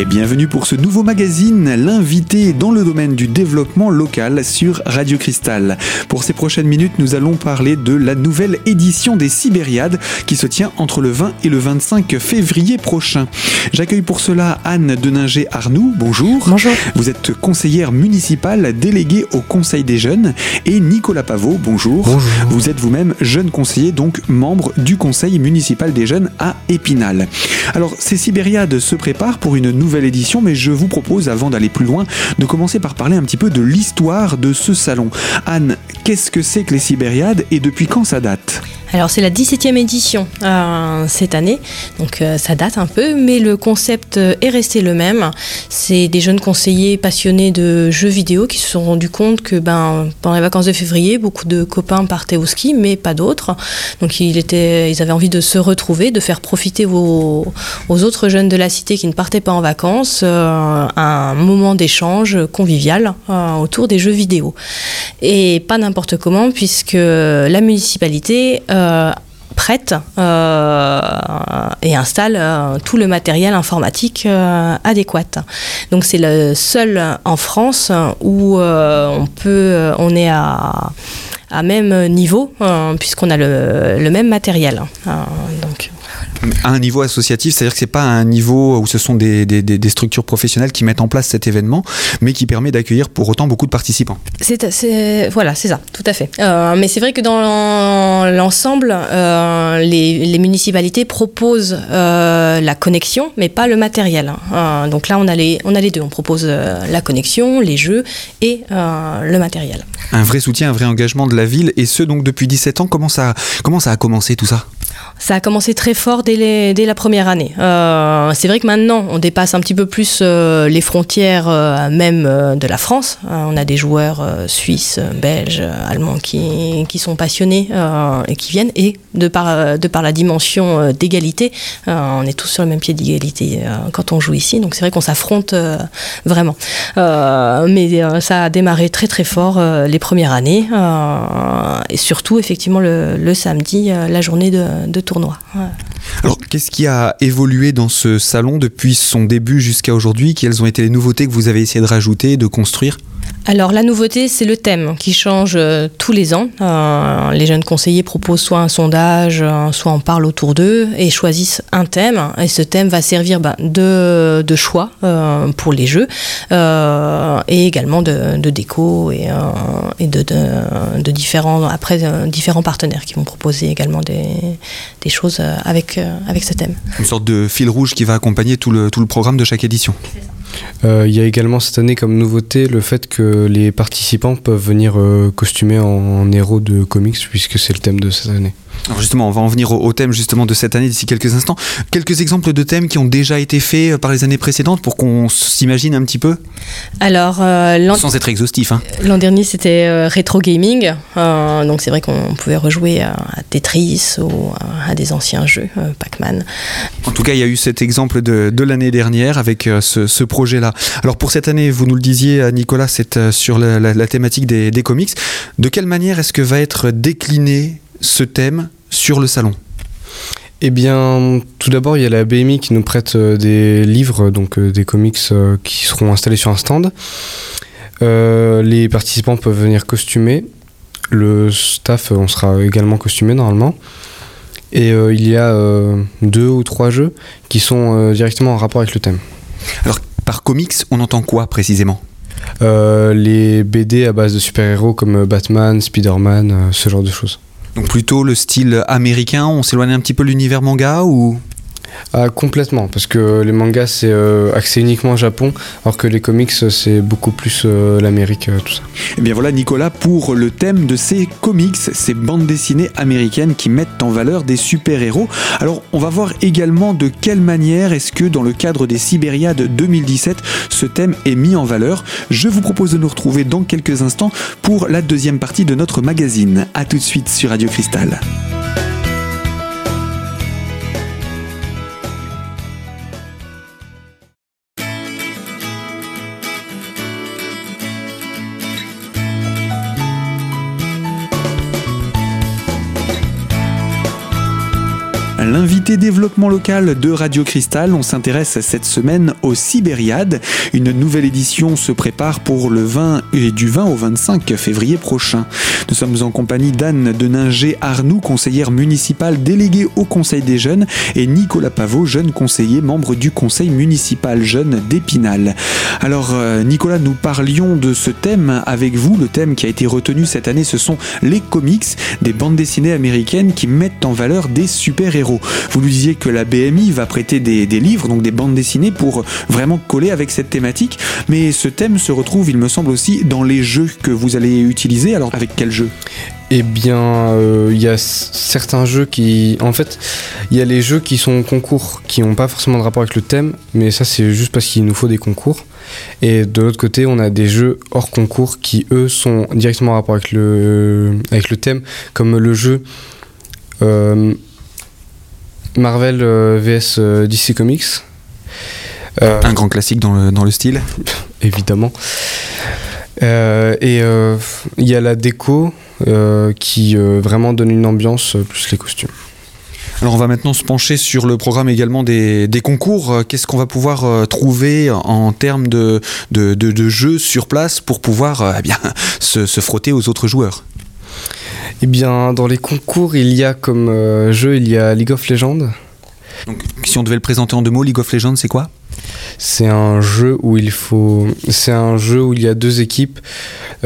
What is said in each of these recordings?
et bienvenue pour ce nouveau magazine, l'invité dans le domaine du développement local sur Radio Cristal. Pour ces prochaines minutes, nous allons parler de la nouvelle édition des Sibériades qui se tient entre le 20 et le 25 février prochain. J'accueille pour cela Anne Deninger-Arnoux, bonjour. Bonjour. Vous êtes conseillère municipale déléguée au Conseil des jeunes et Nicolas Pavot, bonjour. Bonjour. Vous êtes vous-même jeune conseiller, donc membre du Conseil municipal des jeunes à Épinal. Alors, ces Sibériades se préparent pour une nouvelle édition, mais je vous propose, avant d'aller plus loin, de commencer par parler un petit peu de l'histoire de ce salon. Anne, qu'est-ce que c'est que les Sibériades et depuis quand ça date? Alors c'est la 17e édition euh, cette année, donc euh, ça date un peu, mais le concept euh, est resté le même. C'est des jeunes conseillers passionnés de jeux vidéo qui se sont rendus compte que ben, pendant les vacances de février, beaucoup de copains partaient au ski, mais pas d'autres. Donc il était, ils avaient envie de se retrouver, de faire profiter aux, autres jeunes de la cité qui ne partaient pas en vacances un moment d'échange convivial autour des jeux vidéo. Et pas n'importe comment, puisque la municipalité prête euh, et installe euh, tout le matériel informatique euh, adéquat. Donc c'est le seul en France où euh, on peut, on est à même niveau euh, puisqu'on a le, le même matériel. Euh, donc À un niveau associatif, c'est-à-dire que c'est pas un niveau où ce sont des, des- des- des structures professionnelles qui mettent en place cet événement, mais qui permet d'accueillir pour autant beaucoup de participants. C'est, voilà, c'est ça, tout à fait. Euh, mais c'est vrai que dans l'ensemble, euh, les, les municipalités proposent euh, la connexion, mais pas le matériel. hein. Donc là, on a, les, on a les deux. On propose la connexion, les jeux et le matériel. Un vrai soutien, un vrai engagement de la ville, et ce donc depuis 17 ans. Comment ça, comment ça a commencé tout ça? Ça a commencé très fort dès, la première année. Euh, c'est vrai que maintenant, on dépasse un petit peu plus euh, les frontières euh, même de la France. On a des joueurs suisses, belges, allemands qui, sont passionnés et qui viennent. Et de par, la dimension d'égalité, on est tous sur le même pied d'égalité quand on joue ici. Donc c'est vrai qu'on s'affronte vraiment. Mais ça a démarré très très fort les premières années. et surtout, effectivement, le, samedi, la journée de, de tournoi. Ouais. Alors, qu'est-ce qui a évolué dans ce salon depuis son début jusqu'à aujourd'hui? Quelles ont été les nouveautés que vous avez essayé de rajouter, de construire? Alors la nouveauté, c'est le thème qui change euh, tous les ans. Euh, les jeunes conseillers proposent soit un sondage, euh, soit en parlent autour d'eux et choisissent un thème. Et ce thème va servir ben, de, de choix euh, pour les jeux euh, et également de, de déco et, euh, et de, de, de différents après euh, différents partenaires qui vont proposer également des, des choses avec euh, avec ce thème. Une sorte de fil rouge qui va accompagner tout le, tout le programme de chaque édition. Il y a également cette année comme nouveauté le fait que les participants peuvent venir euh, costumés en, en héros de comics puisque c'est le thème de cette année. Alors justement, on va en venir au, au thème justement de cette année d'ici quelques instants. Quelques exemples de thèmes qui ont déjà été faits euh, par les années précédentes pour qu'on s'imagine un petit peu, Alors euh, sans être exhaustif. Hein. L'an dernier, c'était euh, rétro gaming. Euh, donc, c'est vrai qu'on pouvait rejouer à, à Tetris ou à, à des anciens jeux, Pac-Man. En tout cas, il y a eu cet exemple de, de l'année dernière avec ce, ce projet-là. Alors pour cette année, vous nous le disiez, Nicolas, c'est sur la, la- la thématique des, des comics. De quelle manière est-ce que va être décliné ce thème sur le salon? Eh bien, tout d'abord, il y a la BMI qui nous prête euh, des livres, donc euh, des comics euh, qui seront installés sur un stand. Euh, les participants peuvent venir costumés. Le staff, on sera également costumé normalement. Et euh, il y a euh, deux ou trois jeux qui sont directement en rapport avec le thème. Par comics, on entend quoi précisément? Les BD à base de super-héros comme Batman, Spider-Man, ce genre de choses. Donc plutôt le style américain, on s'éloigne un petit peu de l'univers manga ou Ah, complètement, parce que les mangas c'est euh, axé uniquement au Japon, alors que les comics c'est beaucoup plus euh, l'Amérique, euh, tout ça. Eh bien voilà Nicolas pour le thème de ces comics, ces bandes dessinées américaines qui mettent en valeur des super-héros. Alors on va voir également de quelle manière est-ce que dans le cadre des Sibériades 2017, ce thème est mis en valeur. Je vous propose de nous retrouver dans quelques instants pour la deuxième partie de notre magazine. A tout de suite sur Radio Cristal. L'invité développement local de Radio Cristal, on s'intéresse cette semaine au Sibériade. Une nouvelle édition se prépare pour le 20 et du 20 au 25 février prochain. Nous sommes en compagnie d'Anne Deninger Arnoux, conseillère municipale déléguée au Conseil des jeunes, et Nicolas Pavot, jeune conseiller, membre du Conseil municipal jeune d'Épinal. Alors euh, Nicolas, nous parlions de ce thème avec vous. Le thème qui a été retenu cette année, ce sont les comics, des bandes dessinées américaines qui mettent en valeur des super-héros. Vous nous disiez que la BMI va prêter des, livres, donc des bandes dessinées, pour vraiment coller avec cette thématique. Mais ce thème se retrouve, il me semble aussi, dans les jeux que vous allez utiliser. Alors avec quel jeu Eh bien, euh, il y a certains jeux qui... En fait, il y a les jeux qui sont concours, qui n'ont pas forcément de rapport avec le thème, mais ça c'est juste parce qu'il nous faut des concours. Et de l'autre côté, on a des jeux hors concours qui, eux, sont directement en rapport avec le, avec le thème, comme le jeu euh, Marvel euh, vs euh, DC Comics. Euh, Un grand classique dans le, dans le style. évidemment. Et il y a la déco qui vraiment donne une ambiance plus les costumes. Alors on va maintenant se pencher sur le programme également des, des concours. Qu'est-ce qu'on va pouvoir euh, trouver en termes de, de, de- de jeux sur place pour pouvoir euh, eh bien, se, se frotter aux autres joueurs? Eh bien, dans les concours, il y a comme euh, jeu, il y a League of Legends. Donc, Si on devait le présenter en deux mots, League of Legends, c'est quoi? C'est un jeu où il faut, c'est un jeu où il y a deux équipes.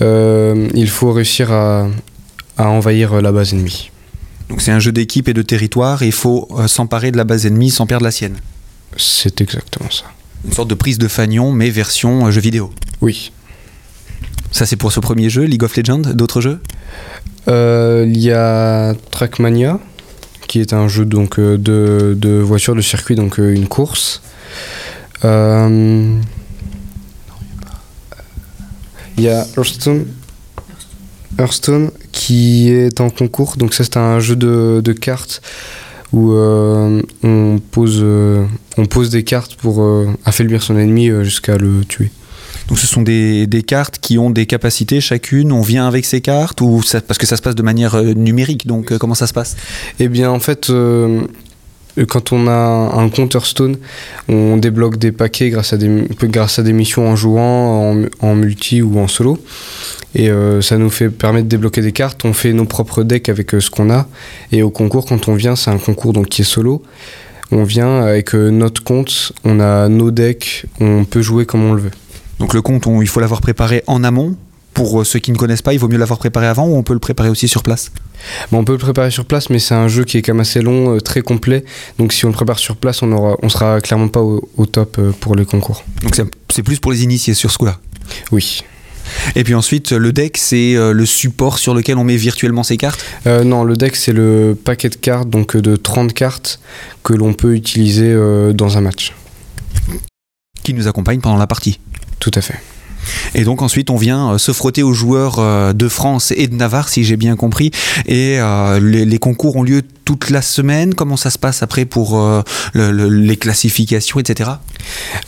Euh, il faut réussir à, à envahir euh, la base ennemie. Donc c'est un jeu d'équipe et de territoire et il faut euh, s'emparer de la base ennemie sans perdre la sienne. C'est exactement ça. Une sorte de prise de fanion mais version jeu vidéo. Oui. Ça c'est pour ce premier jeu, League of Legends. D'autres jeux Euh, il y a Trackmania, qui est un jeu donc euh, de, de voiture de circuit, donc euh, une course. Il y a Hearthstone, Hearthstone qui est en concours, donc ça c'est un jeu de, de cartes où on, pose, on pose des cartes pour affaiblir son ennemi jusqu'à le tuer. Donc ce sont des, cartes qui ont des capacités chacune. On vient avec ces cartes ou parce que ça se passe de manière euh, numérique. Donc euh, comment ça se passe? Eh bien, en fait, euh, quand on a un compte Hearthstone, on débloque des paquets grâce à des, missions en jouant, en, multi ou en solo. Et ça nous permet de débloquer des cartes. On fait nos propres decks avec ce qu'on a. Et au concours, quand on vient, c'est un concours donc qui est solo. On vient avec notre compte, on a nos decks, on peut jouer comme on le veut. Donc le compte, on- il faut l'avoir préparé en amont. Pour euh, ceux qui ne connaissent pas, il vaut mieux l'avoir préparé avant ou on peut le préparer aussi sur place? Bon, on peut le préparer sur place, mais c'est un jeu qui est quand même assez long, euh, très complet. Donc si on le prépare sur place, on on sera clairement pas au, au top euh, pour le concours. Donc c'est- plus pour les initiés sur ce coup-là? Oui. Et puis ensuite, le deck, c'est le support sur lequel on met virtuellement ces cartes? Euh, non, le deck, c'est le paquet de cartes, donc de 30 cartes que l'on peut utiliser dans un match. qui nous accompagne pendant la partie. Tout à fait. Et donc ensuite on vient euh, se frotter aux joueurs euh, de France et de Navarre si j'ai bien compris. Et euh, les, concours ont lieu toute la semaine. Comment ça se passe après pour le- le- les classifications, etc.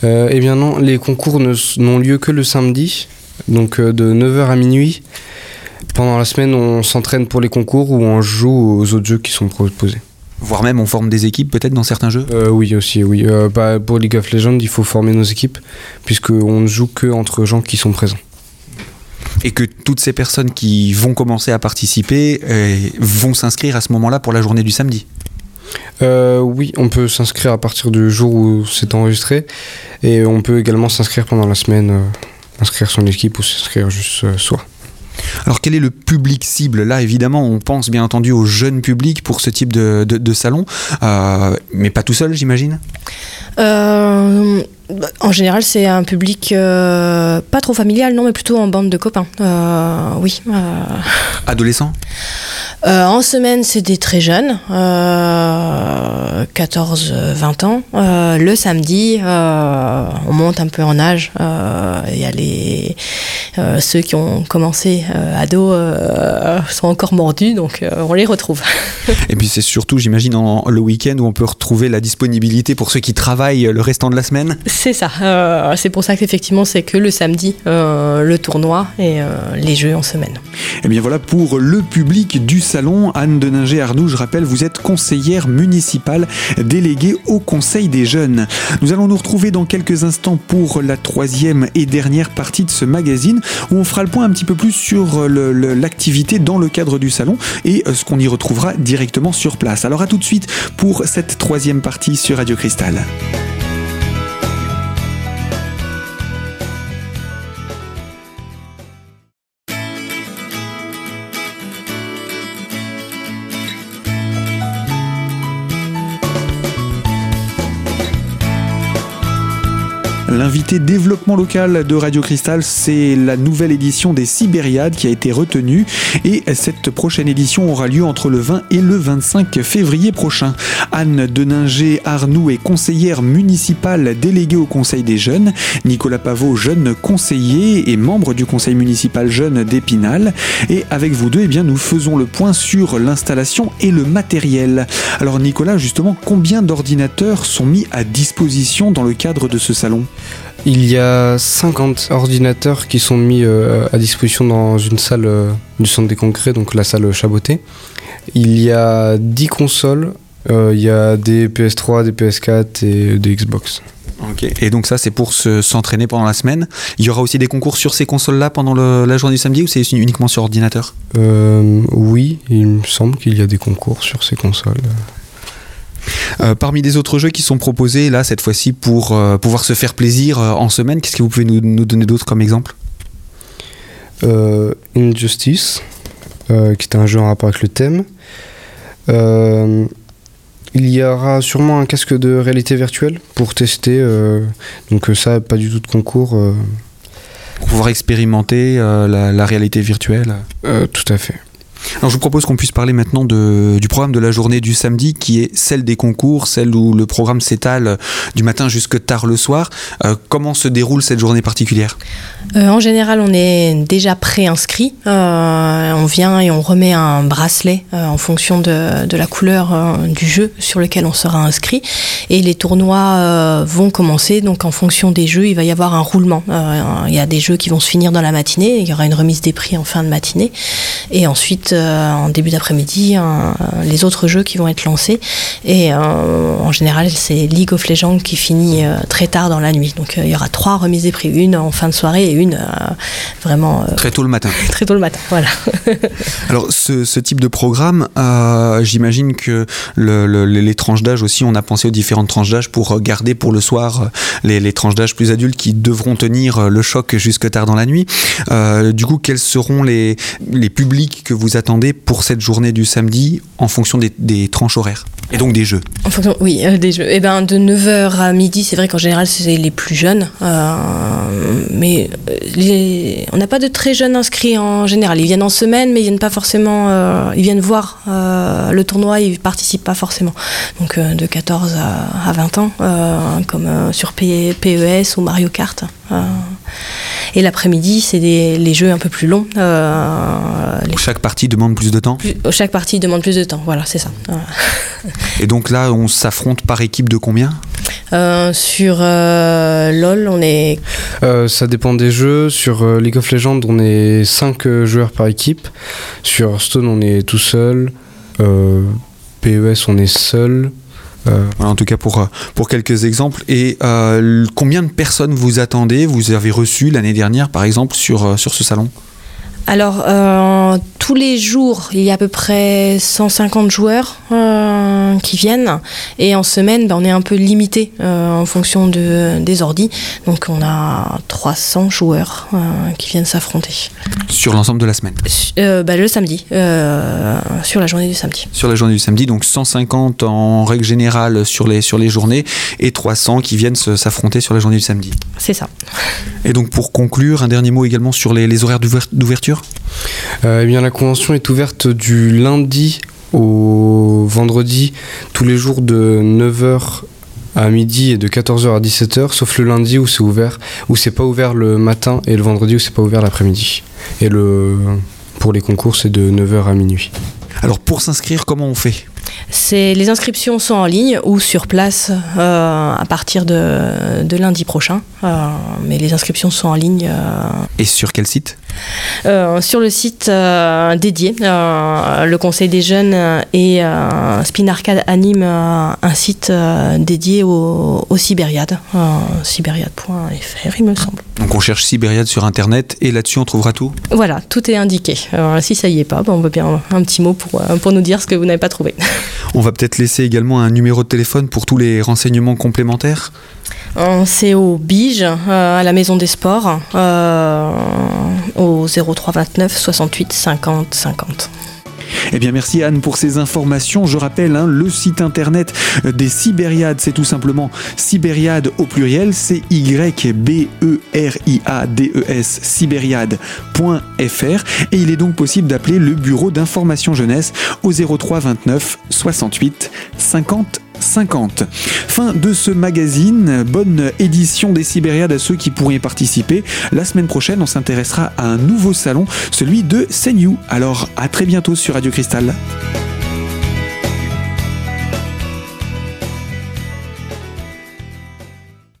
Eh bien non, les concours n'ont lieu que le samedi, donc de 9h à minuit. Pendant la semaine, on s'entraîne pour les concours ou on joue aux autres jeux qui sont proposés. Voire même on forme des équipes peut-être dans certains jeux? Euh, oui, aussi, oui. Euh, bah, pour League of Legends, il faut former nos équipes, puisqu'on ne joue que entre gens qui sont présents. Et que toutes ces personnes qui vont commencer à participer euh, vont s'inscrire à ce moment-là pour la journée du samedi? Euh, oui, on peut s'inscrire à partir du jour où c'est enregistré, et on peut également s'inscrire pendant la semaine, inscrire son équipe ou s'inscrire juste soi. Alors quel est le public cible Là évidemment on pense bien entendu au jeune public pour ce type de, de- de salon, Euh, mais pas tout seul j'imagine Euh, en général, c'est un public euh, pas trop familial, non, mais plutôt en bande de copains. Oui. Adolescent Euh, en semaine, c'est des très jeunes, 14-20 ans. Euh, le samedi, euh, on monte un peu en âge. Euh, Il y a les euh, ceux qui ont commencé euh, ados euh, sont encore mordus, donc euh, on les retrouve. Et puis c'est surtout, j'imagine, en- le week-end où on peut retrouver la disponibilité pour ceux qui travaillent le restant de la semaine. C'est ça. Euh, c'est pour ça qu'effectivement, c'est que le samedi, euh, le tournoi et les jeux en semaine. Et eh bien voilà pour le public du salon. Anne Deninger-Arnoux, je rappelle, vous êtes conseillère municipale déléguée au Conseil des jeunes. Nous allons nous retrouver dans quelques instants pour la troisième et dernière partie de ce magazine où on fera le point un petit peu plus sur l'activité dans le cadre du salon et ce qu'on y retrouvera directement sur place. Alors à tout de suite pour cette troisième partie sur Radio Cristal. L'invité développement local de Radio Cristal, c'est la nouvelle édition des Sibériades qui a été retenue et cette prochaine édition aura lieu entre le 20 et le 25 février prochain. Anne Deninger Arnoux est conseillère municipale déléguée au Conseil des jeunes, Nicolas Pavot, jeune conseiller et membre du Conseil municipal jeune d'Épinal. Et avec vous deux, eh bien, nous faisons le point sur l'installation et le matériel. Alors Nicolas, justement, combien d'ordinateurs sont mis à disposition dans le cadre de ce salon? Il y a 50 ordinateurs qui sont mis euh, à disposition dans une salle euh, du centre des congrès, donc la salle Chaboté. Il y a 10 consoles, euh, il y a des PS3, des PS4 et des Xbox. Ok, et donc ça c'est pour s'entraîner pendant la semaine. Il y aura aussi des concours sur ces consoles-là pendant la journée du samedi ou c'est uniquement sur ordinateur? Oui, il me semble qu'il y a des concours sur ces consoles. Euh, parmi les autres jeux qui sont proposés là cette fois-ci pour euh, pouvoir se faire plaisir euh, en semaine, qu'est-ce que vous pouvez nous, donner d'autres comme exemple? Injustice, qui est un jeu en rapport avec le thème. il y aura sûrement un casque de réalité virtuelle pour tester. donc ça, pas du tout de concours. Pour pouvoir expérimenter la, la, réalité virtuelle. tout à fait. Alors je vous propose qu'on puisse parler maintenant du programme de la journée du samedi qui est celle des concours, celle où le programme s'étale du matin jusque tard le soir. Euh, comment se déroule cette journée particulière? Euh, En général, on est déjà pré-inscrit. Euh, on vient et on remet un bracelet en fonction de, de la couleur du jeu sur lequel on sera inscrit. Et les tournois vont commencer. Donc en fonction des jeux, il va y avoir un roulement. il y a des jeux qui vont se finir dans la matinée. Il y aura une remise des prix en fin de matinée. Et ensuite, euh, en début d'après-midi les autres jeux qui vont être lancés. Et euh, en général, c'est League of Legends qui finit euh, très tard dans la nuit. Donc il y aura trois remises des prix, une en fin de soirée et une vraiment très tôt le matin. très tôt le matin, voilà. Alors ce, type de programme, j'imagine que les tranches d'âge aussi, on a pensé aux différentes tranches d'âge pour garder pour le soir les, tranches d'âge plus adultes qui devront tenir le choc jusque tard dans la nuit. du coup, quels seront les, les publics que vous attendez pour cette journée du samedi en fonction des, tranches horaires et donc des jeux oui, euh, des eh ben, de 9h à midi, c'est vrai qu'en général, c'est les plus jeunes. Euh, mais euh, on n'a pas de très jeunes inscrits en général. Ils viennent en semaine, mais ils viennent pas forcément. ils viennent voir le tournoi, ils participent pas forcément. Donc de 14 à, 20 ans, comme sur PES ou Mario Kart. Et l'après-midi, c'est les jeux un peu plus longs. Euh, chaque partie demande plus de temps Chaque partie demande plus de temps, voilà, c'est ça. Et donc là, on s'affronte par équipe de combien euh, sur euh, LoL, on est. ça dépend des jeux. Sur League of Legends, on est 5 joueurs par équipe. Sur Stone, on est tout seul. PES, on est seul. Euh, en tout cas pour, euh, pour quelques exemples. Et euh, combien de personnes vous attendez, vous avez reçu l'année dernière par exemple sur, sur ce salon? Alors, tous les jours, il y a à peu près 150 joueurs qui viennent. Et en semaine, ben, on est un peu limité en fonction de, des ordis. Donc, on a 300 joueurs qui viennent s'affronter. Sur l'ensemble de la semaine? Ben, Le samedi, sur la journée du samedi. Sur la journée du samedi, donc 150 en règle générale sur les, sur les journées et 300 qui viennent s'affronter sur la journée du samedi. C'est ça. Et donc pour conclure, un dernier mot également sur les, les horaires d'ouverture? Euh, Eh bien la convention est ouverte du lundi au vendredi, tous les jours de 9h à midi et de 14h à 17h, sauf le lundi où c'est ouvert, où c'est pas ouvert le matin et le vendredi où c'est pas ouvert l'après-midi. Et le, pour les concours, c'est de 9h à minuit. Alors pour s'inscrire, comment on fait? Les inscriptions sont en ligne ou sur place euh, à partir de, de lundi prochain. Euh, mais les inscriptions sont en ligne. euh, Et sur quel site? sur le site dédié. Le Conseil des jeunes et Spin Arcade anime un site dédié au, au Sibériade, sibériade.fr il me semble. Donc on cherche Sibériade sur internet et là-dessus on trouvera tout? Voilà, tout est indiqué. Alors, si ça y est pas, ben, on veut bien un petit mot pour, pour nous dire ce que vous n'avez pas trouvé. On va peut-être laisser également un numéro de téléphone pour tous les renseignements complémentaires. Euh, C'est au Bige, euh, à la Maison des Sports, euh, au 03 29 68 50 50. Eh bien merci Anne pour ces informations. Je rappelle hein, le site internet des Sibériades, c'est tout simplement Sibériade au pluriel, c'est Y B E R I A D E S sibériade.fr et il est donc possible d'appeler le bureau d'information jeunesse au 03 29 68 50 50. Fin de ce magazine. Bonne édition des Sibériades à ceux qui pourraient y participer. La semaine prochaine, on s'intéressera à un nouveau salon, celui de Senyu. Alors à très bientôt sur Radio Cristal.